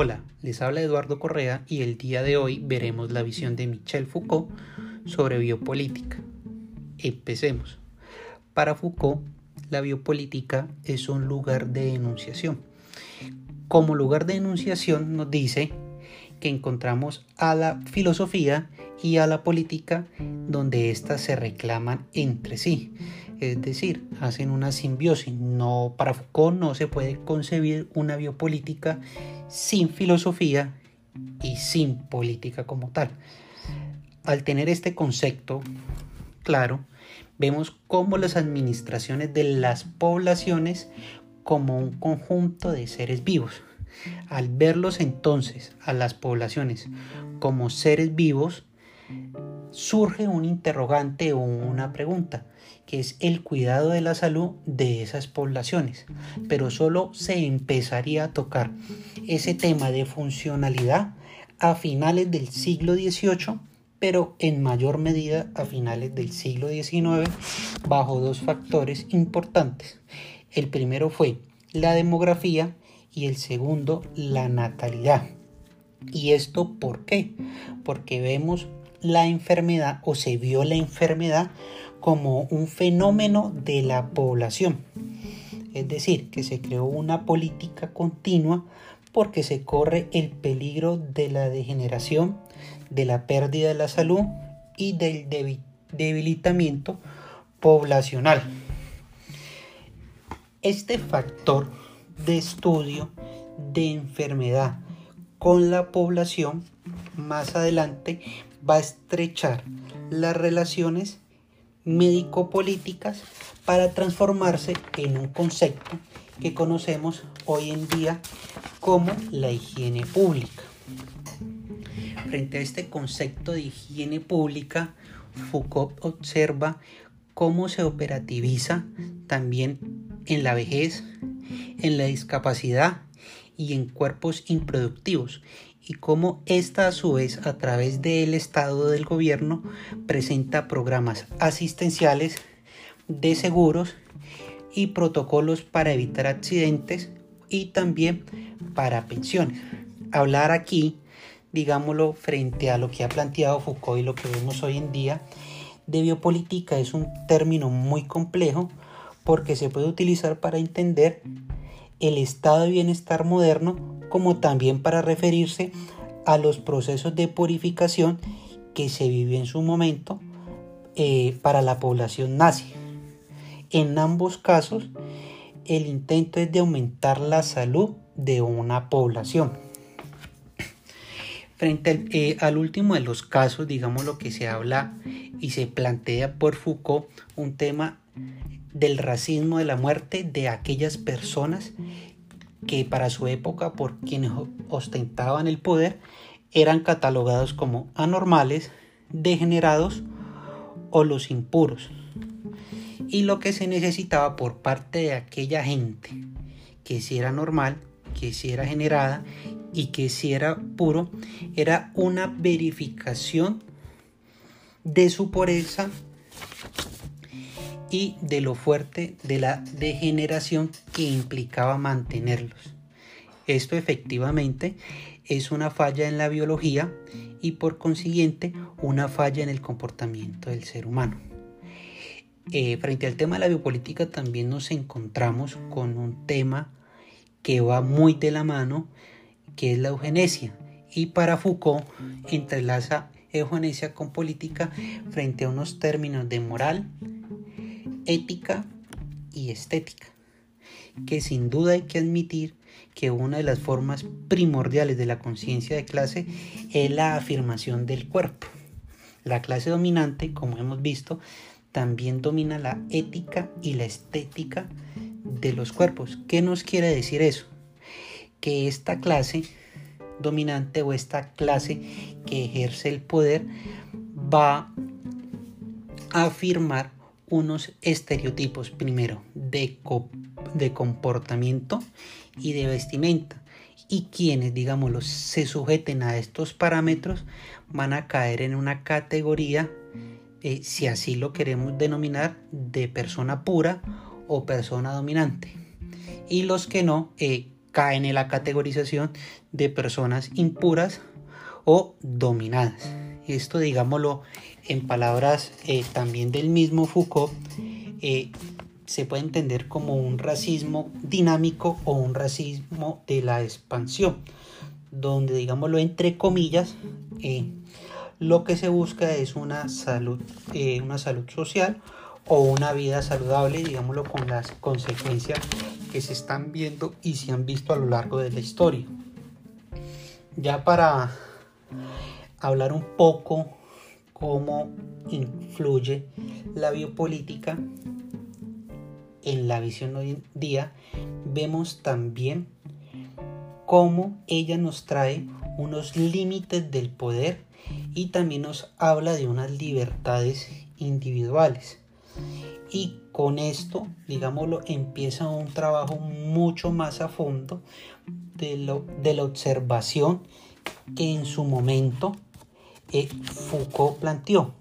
Hola, les habla Eduardo Correa y el día de hoy veremos la visión de Michel Foucault sobre biopolítica. Empecemos. Para Foucault, la biopolítica es un lugar de enunciación. Como lugar de enunciación nos dice que encontramos a la filosofía y a la política donde éstas se reclaman entre sí es decir, hacen una simbiosis. No, para Foucault no se puede concebir una biopolítica sin filosofía y sin política como tal. Al tener este concepto claro, vemos cómo las administraciones de las poblaciones como un conjunto de seres vivos. Al verlos entonces a las poblaciones como seres vivos, surge un interrogante o una pregunta que es el cuidado de la salud de esas poblaciones. Pero solo se empezaría a tocar ese tema de funcionalidad a finales del siglo XVIII, pero en mayor medida a finales del siglo XIX, bajo dos factores importantes. El primero fue la demografía y el segundo la natalidad. ¿Y esto por qué? Porque vemos la enfermedad o se vio la enfermedad como un fenómeno de la población. Es decir, que se creó una política continua porque se corre el peligro de la degeneración, de la pérdida de la salud y del debilitamiento poblacional. Este factor de estudio de enfermedad con la población más adelante va a estrechar las relaciones médico-políticas para transformarse en un concepto que conocemos hoy en día como la higiene pública. Frente a este concepto de higiene pública, Foucault observa cómo se operativiza también en la vejez, en la discapacidad y en cuerpos improductivos y cómo ésta a su vez a través del Estado del gobierno presenta programas asistenciales de seguros y protocolos para evitar accidentes y también para pensiones. Hablar aquí, digámoslo, frente a lo que ha planteado Foucault y lo que vemos hoy en día, de biopolítica es un término muy complejo porque se puede utilizar para entender el estado de bienestar moderno como también para referirse a los procesos de purificación que se vivió en su momento eh, para la población nazi. En ambos casos, el intento es de aumentar la salud de una población. Frente eh, al, último de los casos, digamos lo que se habla y se plantea por Foucault, un tema del racismo de la muerte de aquellas personas que para su época por quienes ostentaban el poder eran catalogados como anormales, degenerados o los impuros. Y lo que se necesitaba por parte de aquella gente que si era normal, que si era generada y que si era puro, era una verificación de su pureza y de lo fuerte de la degeneración que implicaba mantenerlos. Esto efectivamente es una falla en la biología y por consiguiente una falla en el comportamiento del ser humano. Eh, frente al tema de la biopolítica también nos encontramos con un tema que va muy de la mano, que es la eugenesia. Y para Foucault entrelaza eugenesia con política frente a unos términos de moral, ética y estética, que sin duda hay que admitir que una de las formas primordiales de la conciencia de clase es la afirmación del cuerpo. La clase dominante, como hemos visto, también domina la ética y la estética de los cuerpos. ¿Qué nos quiere decir eso? Que esta clase dominante o esta clase que ejerce el poder va a afirmar unos estereotipos, primero, de, de comportamiento y de vestimenta. Y quienes, digámoslo, se sujeten a estos parámetros van a caer en una categoría, eh, si así lo queremos denominar, de persona pura o persona dominante. Y los que no, eh, caen en la categorización de personas impuras o dominadas. Esto, digámoslo en palabras eh, también del mismo Foucault, eh, se puede entender como un racismo dinámico o un racismo de la expansión, donde, digámoslo entre comillas, eh, lo que se busca es una salud, una salud social o una vida saludable, digámoslo con las consecuencias que se están viendo y se han visto a lo largo de la historia. Ya para hablar un poco cómo influye la biopolítica en la visión hoy en día, vemos también cómo ella nos trae unos límites del poder y también nos habla de unas libertades individuales. Y con esto, digámoslo, empieza un trabajo mucho más a fondo de, lo, de la observación que en su momento Foucault planteó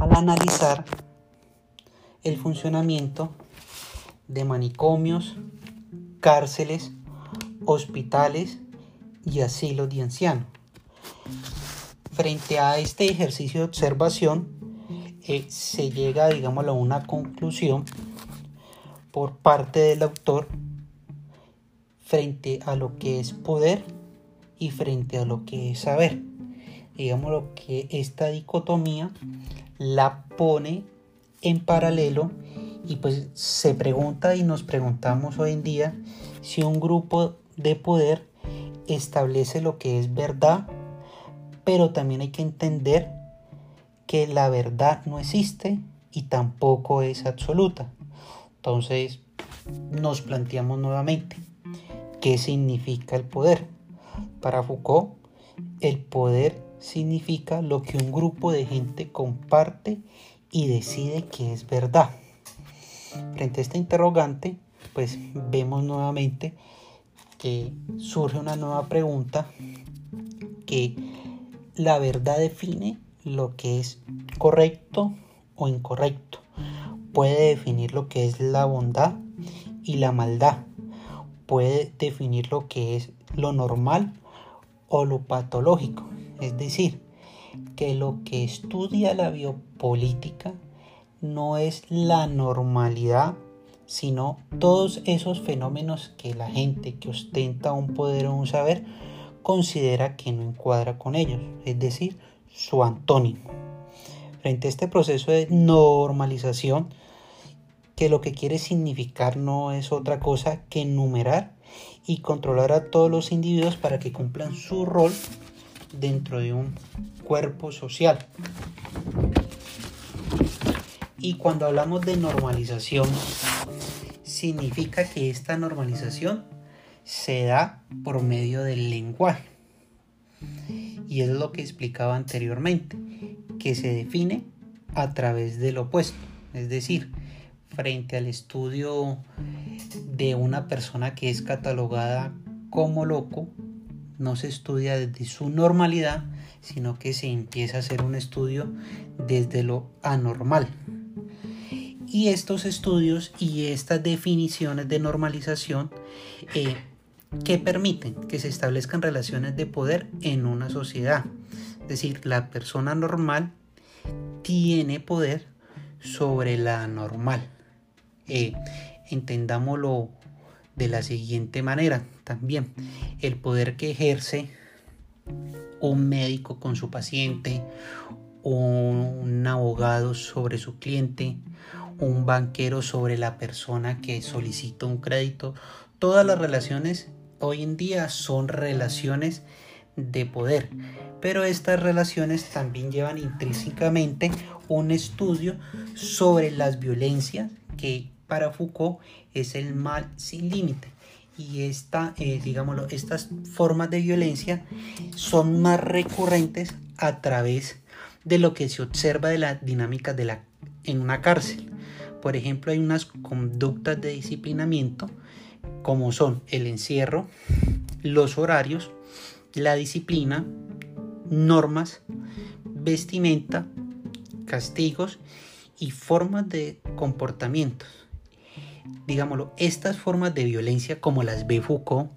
al analizar el funcionamiento de manicomios, cárceles, hospitales y asilos de ancianos. Frente a este ejercicio de observación, eh, se llega, digámoslo, a una conclusión por parte del autor frente a lo que es poder y frente a lo que es saber digamos lo que esta dicotomía la pone en paralelo y pues se pregunta y nos preguntamos hoy en día si un grupo de poder establece lo que es verdad, pero también hay que entender que la verdad no existe y tampoco es absoluta. Entonces nos planteamos nuevamente qué significa el poder. Para Foucault, el poder significa lo que un grupo de gente comparte y decide que es verdad. Frente a esta interrogante, pues vemos nuevamente que surge una nueva pregunta que la verdad define lo que es correcto o incorrecto. Puede definir lo que es la bondad y la maldad. Puede definir lo que es lo normal o lo patológico. Es decir, que lo que estudia la biopolítica no es la normalidad, sino todos esos fenómenos que la gente que ostenta un poder o un saber considera que no encuadra con ellos, es decir, su antónimo. Frente a este proceso de normalización, que lo que quiere significar no es otra cosa que enumerar y controlar a todos los individuos para que cumplan su rol dentro de un cuerpo social. Y cuando hablamos de normalización, significa que esta normalización se da por medio del lenguaje. Y es lo que explicaba anteriormente, que se define a través del opuesto. Es decir, frente al estudio de una persona que es catalogada como loco, no se estudia desde su normalidad, sino que se empieza a hacer un estudio desde lo anormal. Y estos estudios y estas definiciones de normalización eh, que permiten que se establezcan relaciones de poder en una sociedad. Es decir, la persona normal tiene poder sobre la normal. Eh, entendámoslo de la siguiente manera también. El poder que ejerce un médico con su paciente, un abogado sobre su cliente, un banquero sobre la persona que solicita un crédito. Todas las relaciones hoy en día son relaciones de poder, pero estas relaciones también llevan intrínsecamente un estudio sobre las violencias que para Foucault es el mal sin límite. Y esta, eh, digámoslo, estas formas de violencia son más recurrentes a través de lo que se observa de la dinámica de la, en una cárcel. Por ejemplo, hay unas conductas de disciplinamiento como son el encierro, los horarios, la disciplina, normas, vestimenta, castigos y formas de comportamientos digámoslo, estas formas de violencia como las ve Foucault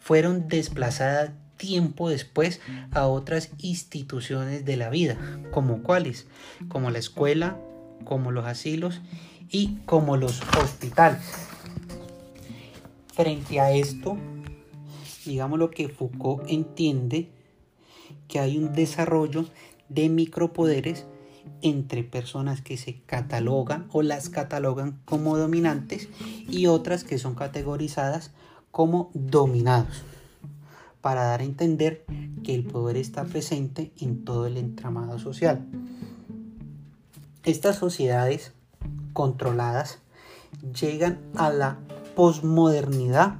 fueron desplazadas tiempo después a otras instituciones de la vida, como cuáles, como la escuela, como los asilos y como los hospitales. Frente a esto, digamos lo que Foucault entiende que hay un desarrollo de micropoderes entre personas que se catalogan o las catalogan como dominantes y otras que son categorizadas como dominados, para dar a entender que el poder está presente en todo el entramado social. Estas sociedades controladas llegan a la posmodernidad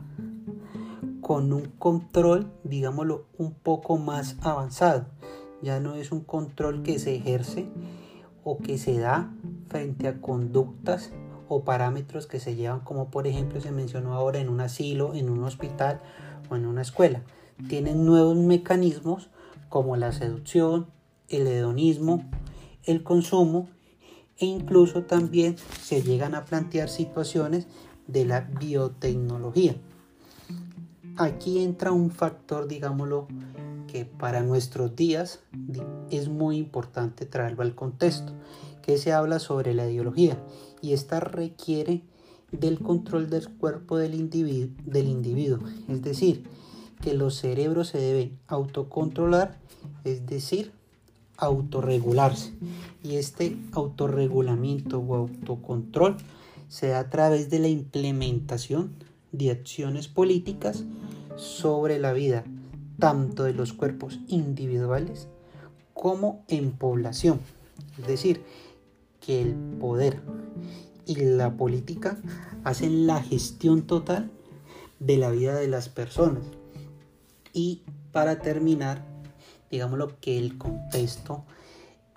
con un control, digámoslo, un poco más avanzado. Ya no es un control que se ejerce o que se da frente a conductas o parámetros que se llevan, como por ejemplo se mencionó ahora en un asilo, en un hospital o en una escuela. Tienen nuevos mecanismos como la seducción, el hedonismo, el consumo e incluso también se llegan a plantear situaciones de la biotecnología. Aquí entra un factor, digámoslo, que para nuestros días es muy importante traerlo al contexto, que se habla sobre la ideología y esta requiere del control del cuerpo del individuo, del individuo, es decir, que los cerebros se deben autocontrolar, es decir, autorregularse. Y este autorregulamiento o autocontrol se da a través de la implementación de acciones políticas sobre la vida tanto de los cuerpos individuales como en población. Es decir, que el poder y la política hacen la gestión total de la vida de las personas. Y para terminar, digámoslo que el contexto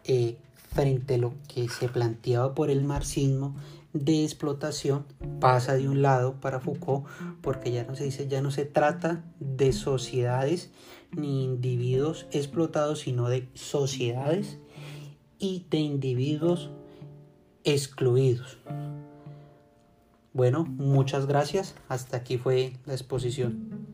eh, frente a lo que se planteaba por el marxismo de explotación pasa de un lado para Foucault porque ya no se dice ya no se trata de sociedades ni individuos explotados sino de sociedades y de individuos excluidos. Bueno, muchas gracias. Hasta aquí fue la exposición.